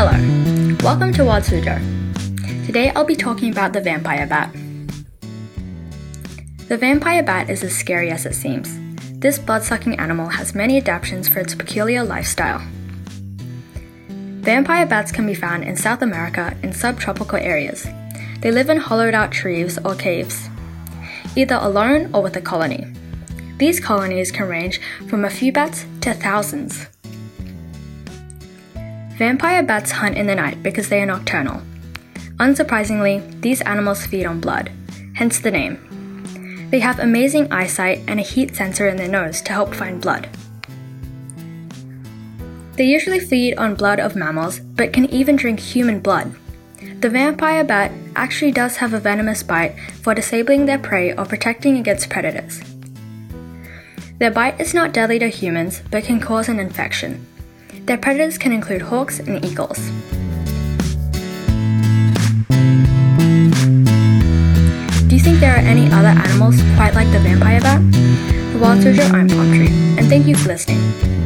Hello, welcome to Wild Suzhou. Today I'll be talking about the vampire bat. The vampire bat is as scary as it seems. This blood sucking animal has many adaptations for its peculiar lifestyle. Vampire bats can be found in South America in subtropical areas. They live in hollowed out trees or caves, either alone or with a colony. These colonies can range from a few bats to thousands. Vampire bats hunt in the night because they are nocturnal. Unsurprisingly, these animals feed on blood, hence the name. They have amazing eyesight and a heat sensor in their nose to help find blood. They usually feed on blood of mammals, but can even drink human blood. The vampire bat actually does have a venomous bite for disabling their prey or protecting against predators. Their bite is not deadly to humans, but can cause an infection. Their predators can include hawks and eagles. Do you think there are any other animals quite like the vampire bat? The Wild Suzhou I'm Palm Tree, and thank you for listening.